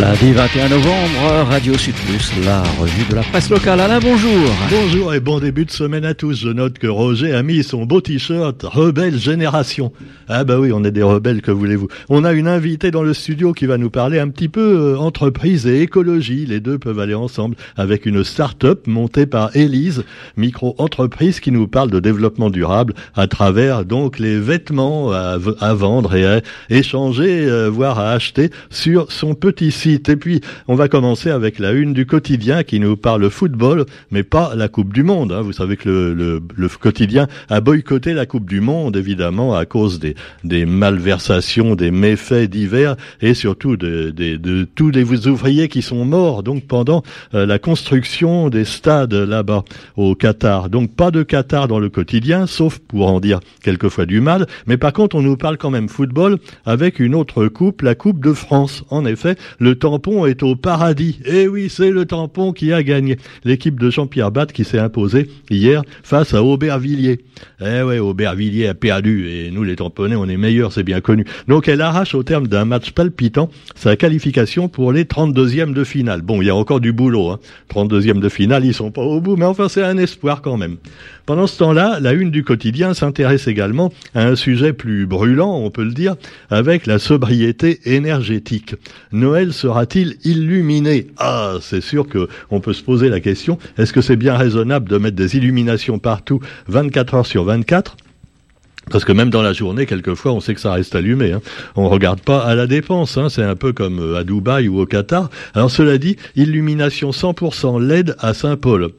Lundi 21 novembre, Radio Sud Plus, la revue de la presse locale. Alain, bonjour. Bonjour et bon début de semaine à tous. Je note que Roger a mis son beau t-shirt Rebelle Génération. Ah bah oui, on est des rebelles, que voulez-vous. On a une invitée dans le studio qui va nous parler un petit peu euh, entreprise et écologie. Les deux peuvent aller ensemble avec une start-up montée par Elise, micro-entreprise qui nous parle de développement durable à travers donc les vêtements à, vendre et à échanger, euh, voire à acheter sur son petit site et puis, on va commencer avec la une du quotidien qui nous parle football, mais pas la Coupe du Monde. Hein. Vous savez que le, le, quotidien a boycotté la Coupe du Monde, évidemment, à cause des, des malversations, des méfaits divers et surtout de, de, de, tous les ouvriers qui sont morts donc pendant euh, la construction des stades là-bas au Qatar. Donc pas de Qatar dans le quotidien, sauf pour en dire quelquefois du mal. Mais par contre, on nous parle quand même football avec une autre coupe, la Coupe de France. En effet, le le tampon est au paradis. Eh oui, c'est le tampon qui a gagné. L'équipe de Jean-Pierre Batte qui s'est imposée hier face à Aubervilliers. Eh ouais, Aubervilliers a perdu et nous les tamponnés, on est meilleurs, c'est bien connu. Donc elle arrache au terme d'un match palpitant sa qualification pour les 32e de finale. Bon, il y a encore du boulot. Hein. 32e de finale, ils sont pas au bout, mais enfin c'est un espoir quand même. Pendant ce temps-là, la une du quotidien s'intéresse également à un sujet plus brûlant, on peut le dire, avec la sobriété énergétique. Noël sera-t-il illuminé? Ah, c'est sûr que on peut se poser la question, est-ce que c'est bien raisonnable de mettre des illuminations partout 24 heures sur 24 parce que même dans la journée, quelquefois, on sait que ça reste allumé. Hein. On regarde pas à la dépense. Hein. C'est un peu comme euh, à Dubaï ou au Qatar. Alors cela dit, illumination 100% LED à Saint-Paul.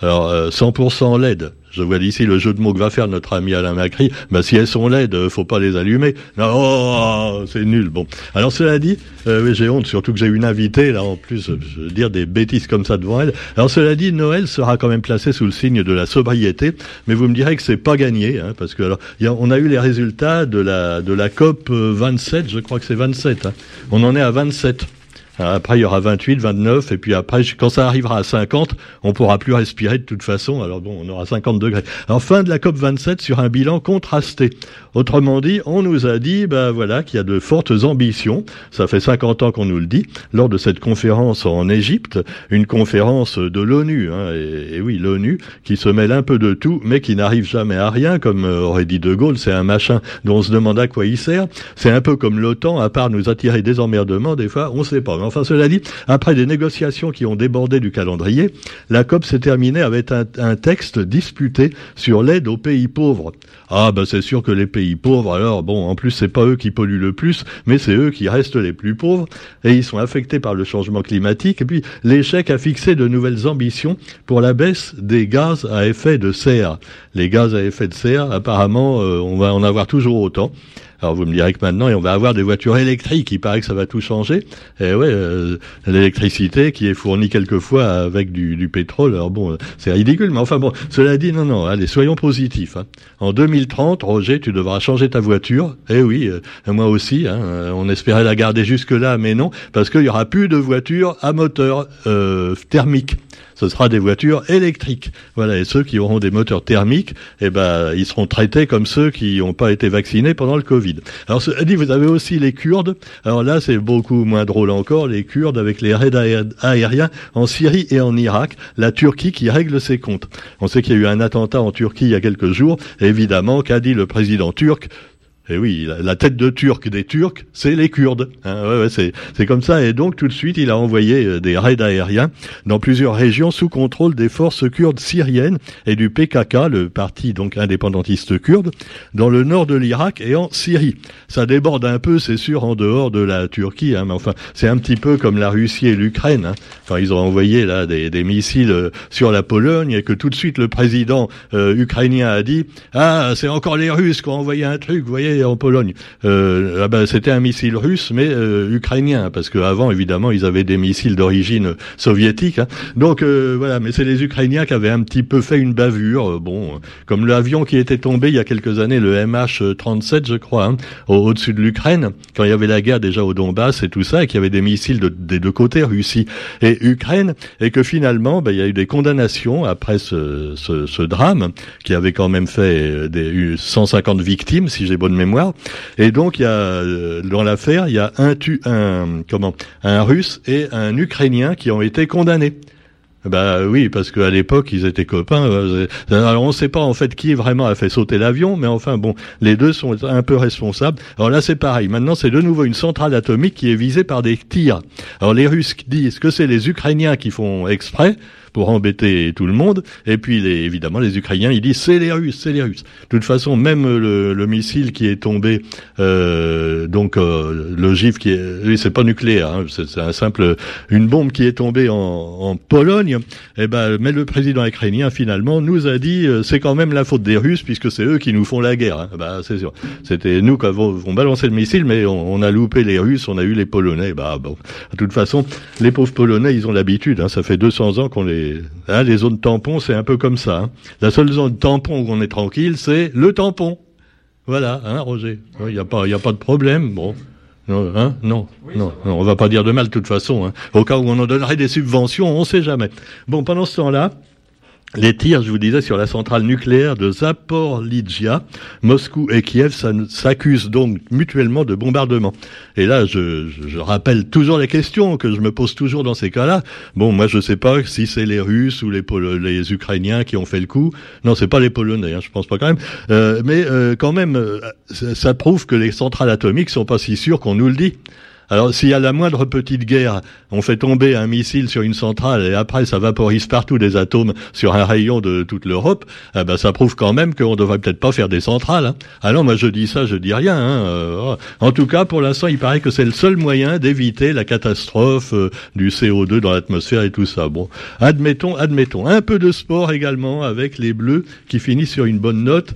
Alors, 100% euh, LED. Je vois d'ici le jeu de mots que va faire notre ami Alain Macri. Bah, si elles sont LED, euh, faut pas les allumer. Non, oh, c'est nul. Bon. Alors, cela dit, euh, j'ai honte, surtout que j'ai une invitée, là, en plus, je veux dire des bêtises comme ça devant elle. Alors, cela dit, Noël sera quand même placé sous le signe de la sobriété. Mais vous me direz que c'est pas gagné, hein, parce que, alors, on a eu les résultats de la, de la COP 27, je crois que c'est 27. Hein. On en est à 27. Après, il y aura 28, 29, et puis après, quand ça arrivera à 50, on pourra plus respirer de toute façon. Alors bon, on aura 50 degrés. Alors fin de la COP 27 sur un bilan contrasté. Autrement dit, on nous a dit, ben voilà, qu'il y a de fortes ambitions. Ça fait 50 ans qu'on nous le dit lors de cette conférence en Égypte, une conférence de l'ONU. Hein, et, oui, l'ONU qui se mêle un peu de tout, mais qui n'arrive jamais à rien, comme euh, aurait dit De Gaulle. C'est un machin dont on se demande à quoi il sert. C'est un peu comme l'OTAN, à part nous attirer des emmerdements, des fois, on sait pas. Enfin, cela dit, après des négociations qui ont débordé du calendrier, la COP s'est terminée avec un, texte disputé sur l'aide aux pays pauvres. Ah ben c'est sûr que les pays pauvres, alors bon, en plus c'est pas eux qui polluent le plus, mais c'est eux qui restent les plus pauvres et ils sont affectés par le changement climatique. Et puis l'échec a fixé de nouvelles ambitions pour la baisse des gaz à effet de serre. Les gaz à effet de serre, apparemment, euh, on va en avoir toujours autant. Alors vous me direz que maintenant, on va avoir des voitures électriques. Il paraît que ça va tout changer. Et ouais, euh, l'électricité qui est fournie quelquefois avec du, pétrole. Alors bon, c'est ridicule. Mais enfin bon, cela dit, non, non. Allez, soyons positifs. Hein. En 2030, Roger, tu devras changer ta voiture. Eh oui, euh, moi aussi. Hein, on espérait la garder jusque là, mais non, parce qu'il y aura plus de voitures à moteur euh, thermique ce sera des voitures électriques. Voilà, et ceux qui auront des moteurs thermiques, eh ben, ils seront traités comme ceux qui n'ont pas été vaccinés pendant le Covid. Alors, dit, vous avez aussi les Kurdes. Alors là, c'est beaucoup moins drôle encore, les Kurdes avec les raids aériens en Syrie et en Irak, la Turquie qui règle ses comptes. On sait qu'il y a eu un attentat en Turquie il y a quelques jours. évidemment, qu'a dit le président turc et eh oui, la, tête de Turc des Turcs, c'est les Kurdes. Hein, ouais, ouais, c'est comme ça. Et donc tout de suite, il a envoyé euh, des raids aériens dans plusieurs régions sous contrôle des forces kurdes syriennes et du PKK, le parti donc indépendantiste kurde, dans le nord de l'Irak et en Syrie. Ça déborde un peu, c'est sûr, en dehors de la Turquie. Hein, mais enfin, c'est un petit peu comme la Russie et l'Ukraine. Hein, quand ils ont envoyé là des, des, missiles euh, sur la Pologne et que tout de suite le président euh, ukrainien a dit ah c'est encore les Russes qui ont envoyé un truc, vous voyez en Pologne. Euh, ah ben, c'était un missile russe, mais euh, ukrainien, parce qu'avant, évidemment, ils avaient des missiles d'origine soviétique. Hein. Donc euh, voilà, mais c'est les Ukrainiens qui avaient un petit peu fait une bavure. bon, comme l'avion qui était tombé il y a quelques années, le MH37, je crois, hein, au-dessus de l'Ukraine, quand il y avait la guerre déjà au Donbass et tout ça, et qu'il y avait des missiles des deux côtés, Russie et Ukraine, et que finalement, ben, il y a eu des condamnations après ce, ce, ce drame, qui avait quand même fait des 150 victimes, si j'ai bonne mémoire Et donc il y a dans l'affaire, il y a un comment un Russe et un Ukrainien qui ont été condamnés. Bah oui, parce qu'à l'époque, ils étaient copains. Alors on ne sait pas en fait qui vraiment a fait sauter l'avion, mais enfin bon, les deux sont un peu responsables. Alors là, c'est pareil. Maintenant, c'est de nouveau une centrale atomique qui est visée par des tirs. Alors les Russes disent que c'est les Ukrainiens qui font exprès pour embêter tout le monde. Et puis, évidemment, les Ukrainiens, ils disent c'est les Russes, c'est les Russes. De toute façon, même le, le missile qui est tombé, euh, donc euh, le GIF qui est, c'est pas nucléaire, hein, c'est un simple, une bombe qui est tombée en, en Pologne. Et eh ben, mais le président ukrainien finalement nous a dit euh, c'est quand même la faute des Russes puisque c'est eux qui nous font la guerre. Hein. Bah, c'est sûr. C'était nous qui avons balancé le missile, mais on, on, a loupé les Russes, on a eu les Polonais. Bah bon, de toute façon, les pauvres Polonais, ils ont l'habitude. Hein, ça fait 200 ans qu'on les Hein, les, zones tampons, c'est un peu comme ça. Hein. La seule zone tampon où on est tranquille, c'est le tampon. Voilà, hein, Roger. Il n'y a pas, il a pas de problème. Bon. Non, hein non, non, non, on va pas dire de mal de toute façon. Hein. Au cas où on en donnerait des subventions, on ne sait jamais. Bon, pendant ce temps-là, les tirs, je vous disais, sur la centrale nucléaire de Zaporizhia, Moscou et Kiev s'accusent donc mutuellement de bombardement. Et là, je, je, rappelle toujours les questions que je me pose toujours dans ces cas-là. Bon, moi, je sais pas si c'est les Russes ou les, les Ukrainiens qui ont fait le coup. Non, c'est pas les Polonais, hein, je pense pas quand même. Euh, mais euh, quand même, euh, ça, ça, prouve que les centrales atomiques sont pas si sûres qu'on nous le dit. Alors s'il y a la moindre petite guerre, on fait tomber un missile sur une centrale et après ça vaporise partout des atomes sur un rayon de toute l'Europe, eh ben ça prouve quand même qu'on devrait peut-être pas faire des centrales. Hein. Alors moi je dis ça, je dis rien. Hein. Euh, en tout cas, pour l'instant, il paraît que c'est le seul moyen d'éviter la catastrophe euh, du CO2 dans l'atmosphère et tout ça. Bon, admettons, admettons. Un peu de sport également avec les Bleus qui finissent sur une bonne note.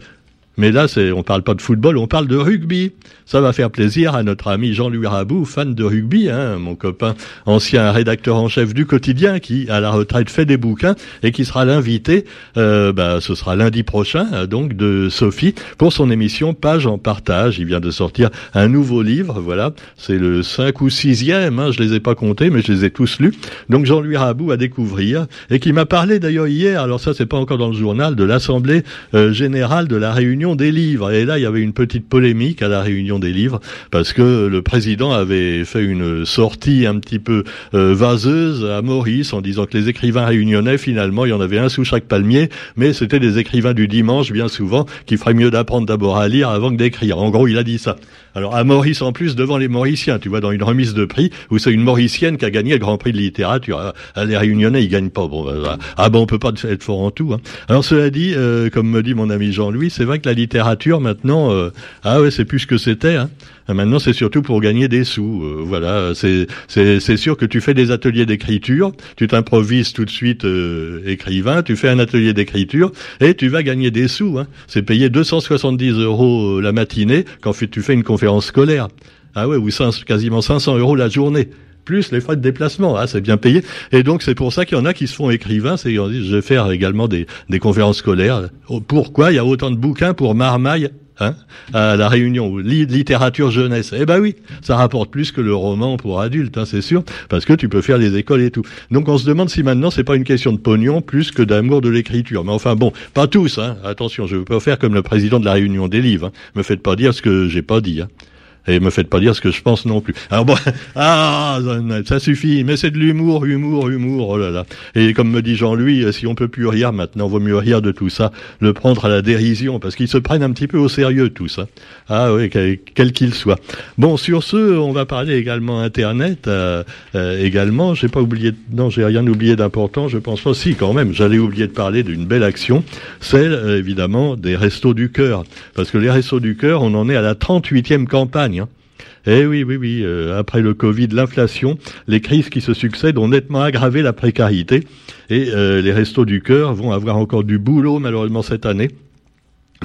Mais là, on parle pas de football, on parle de rugby. Ça va faire plaisir à notre ami Jean-Louis Rabou, fan de rugby, hein, mon copain, ancien rédacteur en chef du quotidien, qui à la retraite fait des bouquins et qui sera l'invité. Euh, bah, ce sera lundi prochain, euh, donc de Sophie pour son émission Page en partage. Il vient de sortir un nouveau livre, voilà, c'est le 5 ou 6e, hein, je les ai pas comptés, mais je les ai tous lus. Donc Jean-Louis Rabou à découvrir et qui m'a parlé d'ailleurs hier. Alors ça, c'est pas encore dans le journal de l'Assemblée euh, générale de la Réunion des livres. Et là, il y avait une petite polémique à la réunion des livres parce que le président avait fait une sortie un petit peu euh, vaseuse à Maurice en disant que les écrivains réunionnais, finalement, il y en avait un sous chaque palmier, mais c'était des écrivains du dimanche, bien souvent, qui feraient mieux d'apprendre d'abord à lire avant que d'écrire. En gros, il a dit ça. Alors à Maurice en plus devant les Mauriciens, tu vois, dans une remise de prix où c'est une Mauricienne qui a gagné le Grand Prix de littérature. Ah, les Réunionnais, ils gagnent pas. Bon, bah, ah bon, on peut pas être fort en tout. Hein. Alors cela dit, euh, comme me dit mon ami Jean-Louis, c'est vrai que la littérature maintenant, euh, ah ouais, c'est plus ce que c'était. Hein. Maintenant, c'est surtout pour gagner des sous. Euh, voilà, c'est sûr que tu fais des ateliers d'écriture, tu t'improvises tout de suite écrivain, tu fais un atelier d'écriture et tu vas gagner des sous. Hein. C'est payé 270 euros la matinée quand tu fais une conférence scolaire. Ah ouais, ou quasiment 500 euros la journée plus les frais de déplacement. Ah, c'est bien payé. Et donc, c'est pour ça qu'il y en a qui se font écrivains. C'est, je vais faire également des, des conférences scolaires. Oh, pourquoi? Il y a autant de bouquins pour Marmaille Hein, à la réunion littérature jeunesse. Eh ben oui, ça rapporte plus que le roman pour adultes, hein, c'est sûr, parce que tu peux faire les écoles et tout. Donc on se demande si maintenant c'est pas une question de pognon plus que d'amour de l'écriture. Mais enfin bon, pas tous. Hein. Attention, je veux pas faire comme le président de la réunion des livres. Hein. Me faites pas dire ce que j'ai pas dit. Hein. Et me faites pas dire ce que je pense non plus. Alors bon, ah, ça suffit, mais c'est de l'humour, humour, humour, oh là là. Et comme me dit Jean-Louis, si on peut plus rire maintenant, vaut mieux rire de tout ça, le prendre à la dérision, parce qu'ils se prennent un petit peu au sérieux tout ça. Ah oui, quel qu'il soit. Bon, sur ce, on va parler également Internet, euh, euh, également, j'ai pas oublié, non, j'ai rien oublié d'important, je pense pas, si quand même, j'allais oublier de parler d'une belle action, celle euh, évidemment des Restos du Cœur, parce que les Restos du Cœur, on en est à la 38e campagne eh oui, oui, oui. Euh, après le Covid, l'inflation, les crises qui se succèdent ont nettement aggravé la précarité. Et euh, les restos du cœur vont avoir encore du boulot malheureusement cette année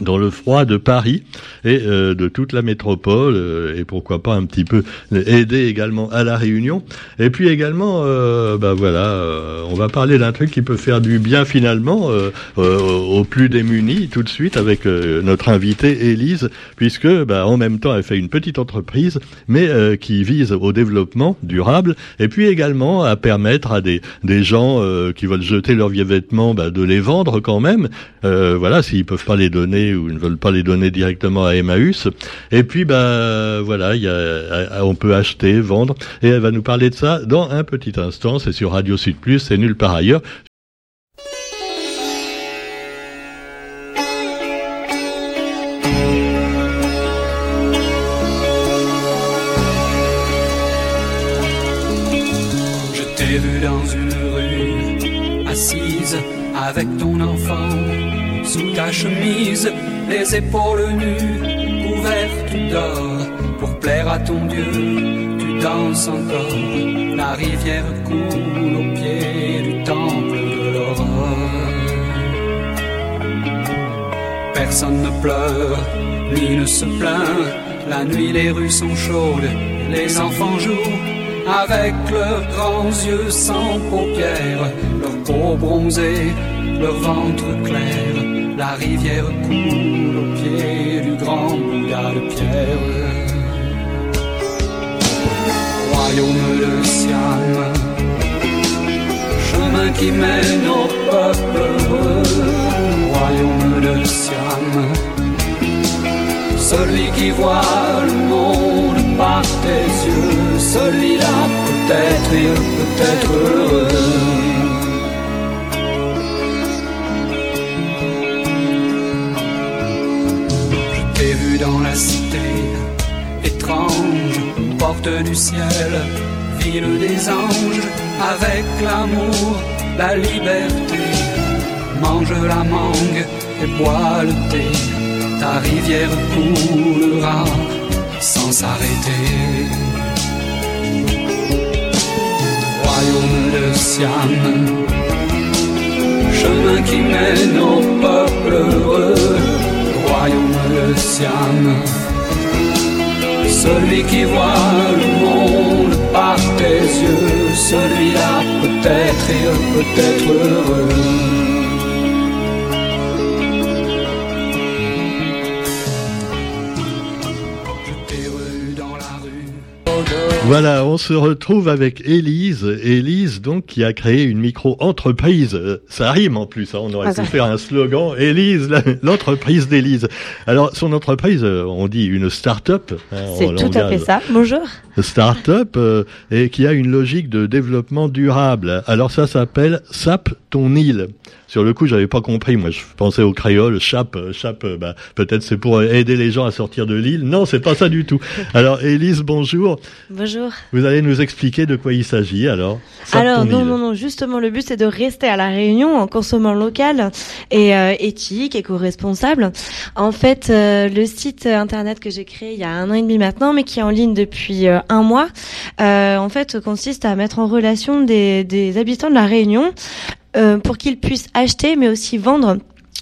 dans le froid de Paris et euh, de toute la métropole euh, et pourquoi pas un petit peu aider également à la Réunion. Et puis également euh, bah voilà euh, on va parler d'un truc qui peut faire du bien finalement aux plus démunis tout de suite avec notre invitée Élise puisque bah, en même temps elle fait une petite entreprise mais qui vise au développement durable et puis également à permettre à des, des gens qui veulent jeter leurs vieux vêtements bah, de les vendre quand même. Voilà s'ils peuvent pas les donner donner ou ne veulent pas les donner directement à Emmaüs. Et puis, bah voilà, a, on peut acheter, vendre, et elle va nous parler de ça dans un petit instant. C'est sur Radio Sud Plus, c'est nulle part ailleurs. avec ton enfant sous ta chemise, les épaules nues, couvertes d'or, pour plaire à ton Dieu, tu danses encore. La rivière coule au pied du temple de l'aurore. Personne ne pleure, ni ne se plaint. La nuit, les rues sont chaudes, les enfants jouent avec leurs grands yeux sans paupières, leur peau bronzée leur ventre clair, la rivière coule au pied du grand Bouddha de pierre. Royaume de Siam, chemin qui mène au peuple. Royaume de Siam, celui qui voit le monde par tes yeux, celui-là peut-être, il peut être heureux. dans la cité étrange, porte du ciel, ville des anges, avec l'amour, la liberté. Mange la mangue et bois le thé, ta rivière coulera sans s'arrêter. Royaume de Siam, chemin qui mène au peuple heureux royaume de Siam. Celui qui voit le monde par tes yeux, celui-là peut-être et peut-être heureux. Voilà, on se retrouve avec Élise. Élise, donc, qui a créé une micro-entreprise. Ça rime en plus, hein, on aurait ah, pu faire un slogan. Élise, l'entreprise d'Élise. Alors, son entreprise, euh, on dit une start-up. Hein, C'est tout à fait ça. Bonjour. Start-up, euh, et qui a une logique de développement durable. Alors, ça s'appelle SAP ton île. Sur le coup, j'avais pas compris. Moi, je pensais au créole, chape, chape. Bah, peut-être c'est pour aider les gens à sortir de l'île. Non, c'est pas ça du tout. Alors, Élise, bonjour. Bonjour. Vous allez nous expliquer de quoi il s'agit, alors. alors, non, non, non. Justement, le but c'est de rester à la Réunion en consommant local et euh, éthique, éco-responsable. En fait, euh, le site internet que j'ai créé il y a un an et demi maintenant, mais qui est en ligne depuis euh, un mois, en fait, consiste à mettre en relation des, des habitants de la Réunion euh, pour qu'ils puissent acheter mais aussi vendre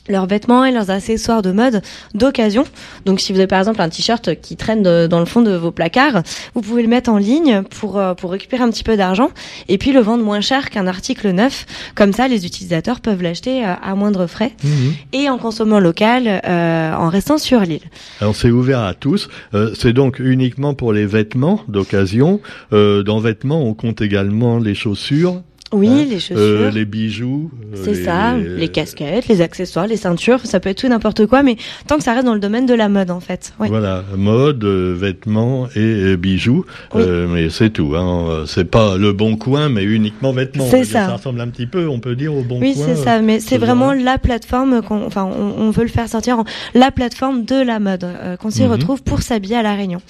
leurs vêtements et leurs accessoires de mode d'occasion. Donc si vous avez par exemple un t-shirt qui traîne dans le fond de vos placards, vous pouvez le mettre en ligne pour, euh, pour récupérer un petit peu d'argent et puis le vendre moins cher qu'un article neuf. Comme ça, les utilisateurs peuvent l'acheter euh, à moindre frais mhm. et en consommant local, en restant sur l'île. Alors c'est ouvert à tous. c'est donc uniquement pour les vêtements d'occasion. dans vêtements, on compte également les chaussures, oui, hein les chaussures. Euh, les bijoux. Euh, c'est ça, les casquettes, les accessoires, les ceintures, ça peut être tout n'importe quoi, mais tant que ça reste dans le domaine de la mode en fait. Voilà, mode, euh, vêtements et bijoux, mais c'est tout. Hein. C'est pas le bon coin, mais uniquement vêtements. C'est ça. Ça ressemble un petit peu, on peut dire, au bon coin. Oui, c'est ça, mais c'est vraiment la plateforme qu'on, enfin, on, veut le faire sortir en la plateforme de la mode qu'on s'y mhm. retrouve pour s'habiller à la Réunion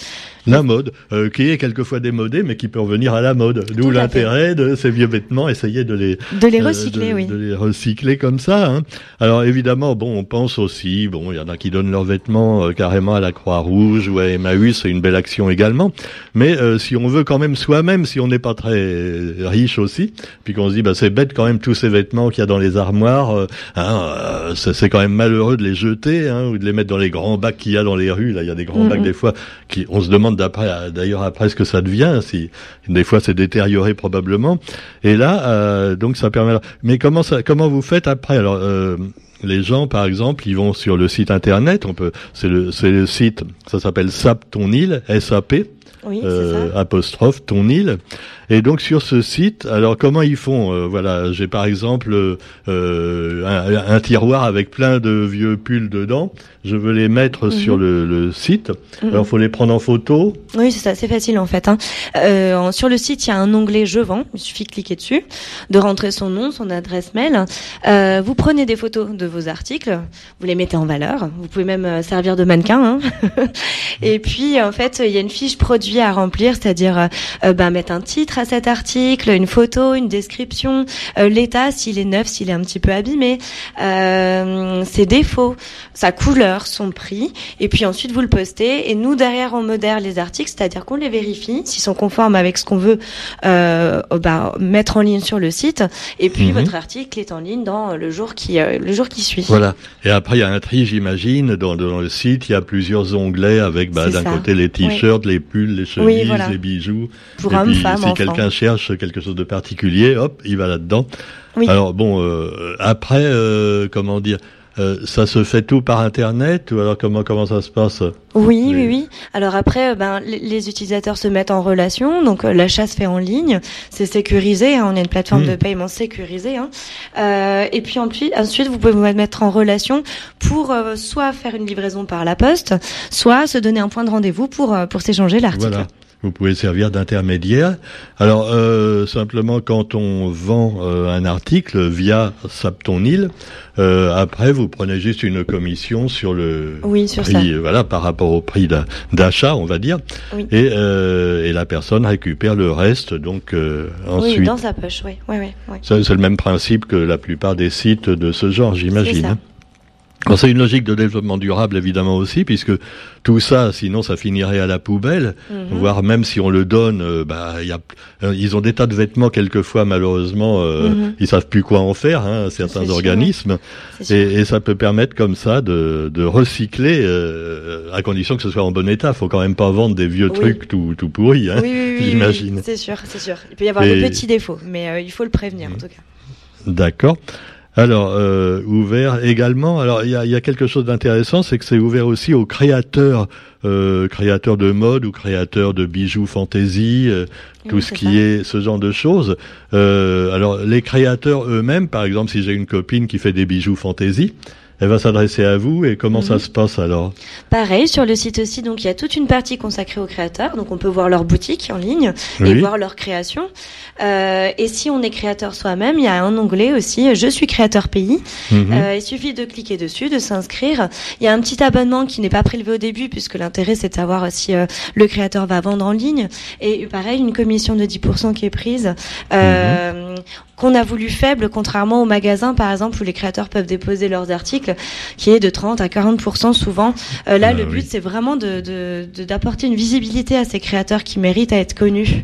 la mode, qui est quelquefois démodée, mais qui peut revenir à la mode. D'où l'intérêt de ces vieux vêtements, essayer de les de les euh, recycler, oui, de les recycler comme ça. Hein. Alors évidemment, bon, on pense aussi, bon, il y en a qui donnent leurs vêtements euh, carrément à la Croix-Rouge ou à Emmaüs, c'est une belle action également. Mais si on veut quand même soi-même, si on n'est pas très riche aussi, puis qu'on se dit, bah c'est bête quand même tous ces vêtements qu'il y a dans les armoires, hein, c'est quand même malheureux de les jeter hein, ou de les mettre dans les grands bacs qu'il y a dans les rues. Là, il y a des grands bacs des fois qui, on se demande d'après, d'ailleurs après ce que ça devient, si des fois c'est détérioré probablement. Et là, euh, donc ça permet. Mais comment ça, comment vous faites après? Alors, euh, les gens, par exemple, ils vont sur le site internet. On peut, c'est le, c'est le site, ça s'appelle SAP ton île, SAP Oui, c'est euh, apostrophe ton île. Et donc sur ce site, alors comment ils font? Euh, Voilà, j'ai par exemple euh, un, un tiroir avec plein de vieux pulls dedans. Je veux les mettre Mhm. sur le, le site. Mhm. Alors faut les prendre en photo. Oui, c'est ça, c'est facile en fait. Hein. Euh, sur le site, il y a un onglet Je vends. Il suffit de cliquer dessus, de rentrer son nom, son adresse mail. Euh, vous prenez des photos de vos articles, vous les mettez en valeur. Vous pouvez même euh, servir de mannequin. Hein. Et puis, en fait, il y a une fiche produit à remplir, c'est-à-dire euh, euh, ben, mettre un titre à cet article, une photo, une description, euh, l'état, s'il est neuf, s'il est un petit peu abîmé, euh, ses défauts, sa couleur, son prix. Et puis ensuite, vous le postez. Et nous, derrière, on modère les articles, c'est-à-dire qu'on les vérifie s'ils sont conformes avec ce qu'on veut euh, bah, mettre en ligne sur le site. Et puis, Mhm. votre article est en ligne dans le jour qui, le jour qui suit. Voilà. Et après il y a un tri, j'imagine, dans, dans le site. Il y a plusieurs onglets avec bah, d'un côté les t-shirts, les pulls, les chemises, Oui, voilà. les bijoux. Pour Et hommes, puis, femmes, si quelqu'un cherche quelque chose de particulier, hop, il va là-dedans. Oui. Alors bon, euh, après, euh, comment dire, euh, ça se fait tout par Internet ou alors comment comment ça se passe? Oui, oui, oui. Alors après, euh, ben, les, utilisateurs se mettent en relation, donc euh, l'achat se fait en ligne, c'est sécurisé, hein, on a une plateforme Mm. de paiement sécurisée. Hein. Euh, et puis ensuite, ensuite, vous pouvez vous mettre en relation pour euh, soit faire une livraison par la poste, soit se donner un point de rendez-vous pour euh, pour s'échanger l'article. Voilà. Vous pouvez servir d'intermédiaire. Alors euh, simplement quand on vend euh, un article via Saptonil, euh, après vous prenez juste une commission sur le Oui, sur ça. prix, euh, voilà, par rapport au prix d'a- d'achat, on va dire, Oui. et, euh, et la personne récupère le reste. Donc euh, Oui, ensuite, dans sa poche, oui, oui, oui. oui. Ça, c'est le même principe que la plupart des sites de ce genre, j'imagine. C'est une logique de développement durable évidemment aussi, puisque tout ça, sinon, ça finirait à la poubelle, Mhm. voire même si on le donne, euh, bah, y a, euh, ils ont des tas de vêtements quelquefois, malheureusement, euh, Mhm. ils savent plus quoi en faire, hein, certains organismes, et, et ça peut permettre comme ça de, de recycler, euh, à condition que ce soit en bon état. Faut quand même pas vendre des vieux Oui. trucs tout, tout pourris, hein, oui, oui, j'imagine. c'est sûr, c'est sûr. Il peut y avoir Et- des petits défauts, mais il faut le prévenir en tout cas. D'accord. Alors, euh, ouvert également. Alors, il y a, il y a quelque chose d'intéressant, c'est que c'est ouvert aussi aux créateurs, euh, créateurs de mode ou créateurs de bijoux fantaisie, euh, tout ce qui ça. est ce genre de choses. Euh, alors, les créateurs eux-mêmes, par exemple, si j'ai une copine qui fait des bijoux fantaisie, elle va s'adresser à vous et comment ça Mhm. se passe alors? Pareil, sur le site aussi, donc il y a toute une partie consacrée aux créateurs, donc on peut voir leur boutique en ligne et voir leur création. Euh, et si on est créateur soi-même, il y a un onglet aussi, je suis créateur pays. Mhm. Euh, il suffit de cliquer dessus, de s'inscrire. Il y a un petit abonnement qui n'est pas prélevé au début, puisque l'intérêt c'est de savoir si euh, le créateur va vendre en ligne. Et pareil, une commission de 10% qui est prise, euh, qu'on a voulu faible, contrairement au magasin par exemple, où les créateurs peuvent déposer leurs articles, qui est de 30 à 40% souvent. Euh, là, Ah, le oui. but c'est vraiment de de- de- d'apporter une visibilité à ces créateurs qui méritent à être connus.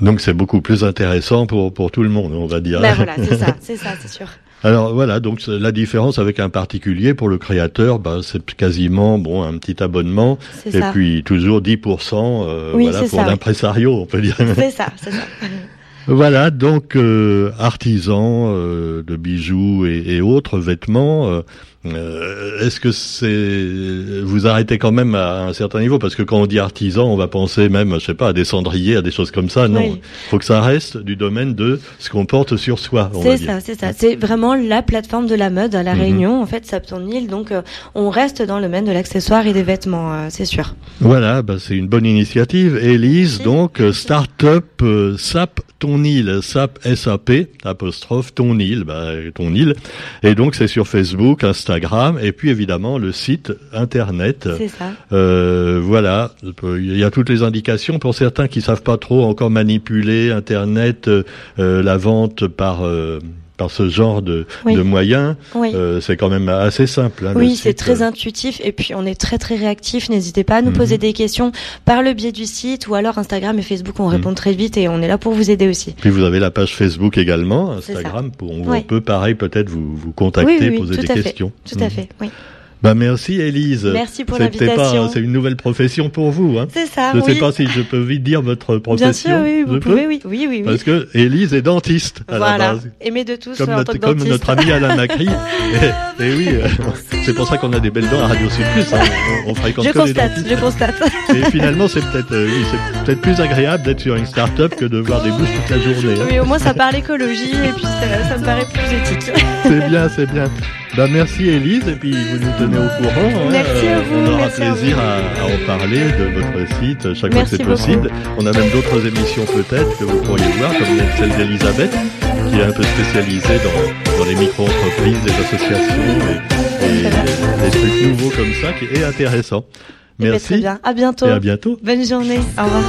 Donc, c'est beaucoup plus intéressant pour pour tout le monde, on va dire. Ben voilà, c'est ça, c'est ça, c'est sûr. Alors voilà, donc la différence avec un particulier pour le créateur, bah, c'est quasiment bon un petit abonnement et ça. puis toujours 10% euh, Oui, voilà pour l'impresario, on peut dire. C'est ça, c'est ça. voilà, donc euh, artisans euh, de bijoux et, et autres vêtements. euh, euh, Est-ce que c'est vous arrêtez quand même à un certain niveau? Parce que quand on dit artisan, on va penser même, je sais pas, à des cendriers, à des choses comme ça. Non, Oui. faut que ça reste du domaine de ce qu'on porte sur soi. C'est ça, c'est ça. C'est vraiment la plateforme de la mode à La Mhm. Réunion, en fait, Sapton Île. Donc, euh, on reste dans le domaine de l'accessoire et des vêtements, euh, c'est sûr. Voilà, bah, c'est une bonne initiative. Élise, donc, start-up euh, SAP ton île, SAP SAP, apostrophe ton île, bah, ton île. Et donc, c'est sur Facebook, Instagram, et puis évidemment le site internet. C'est ça. Euh, voilà, il y a toutes les indications pour certains qui savent pas trop encore manipuler Internet, euh, la vente par euh, par ce genre de, Oui. de moyens. Oui. Euh, c'est quand même assez simple. hein, Oui, c'est très intuitif et puis on est très très réactif. N'hésitez pas à nous Mhm. poser des questions par le biais du site ou alors Instagram et Facebook. On répond très vite et on est là pour vous aider aussi. Puis vous avez la page Facebook également, Instagram, pour, on, Oui. peut pareil peut-être vous, vous contacter, poser tout des à fait. questions. Tout à Mhm. fait. Oui. Bah merci Élise. Merci pour l'invitation. c'est une nouvelle profession pour vous. Hein. C'est ça, Je ne oui. sais pas si je peux vite dire votre profession. Bien sûr, oui, vous pouvez, oui, oui, oui, oui. Parce que Élise est dentiste à la voilà, base. aimé de tous Comme en notre, tant que comme dentiste. notre ami Alain Macri. et, et oui, euh, c'est pour ça qu'on a des belles dents à Radio Sud Plus. Hein. On, on fréquente Je que constate, dentistes. je constate. Et finalement, c'est peut-être euh, oui, peut-être plus agréable d'être sur une start-up que de voir des bouches toute la journée. hein. Oui, au moins ça parle écologie et puis ça, ça me paraît plus éthique. C'est bien, c'est bien. Bah, merci Élise, et puis vous nous tenez au courant. hein. Merci à vous, On aura merci plaisir à, à en parler de votre site chaque Merci fois que c'est possible. On a même d'autres émissions peut-être que vous pourriez voir, comme celle d'Elisabeth, qui est un peu spécialisée dans, dans les micro-entreprises, les associations et, et des trucs nouveaux comme ça, qui est intéressant. Eh ben, Merci très bien. À bientôt. et à bientôt. Bonne journée. Au revoir.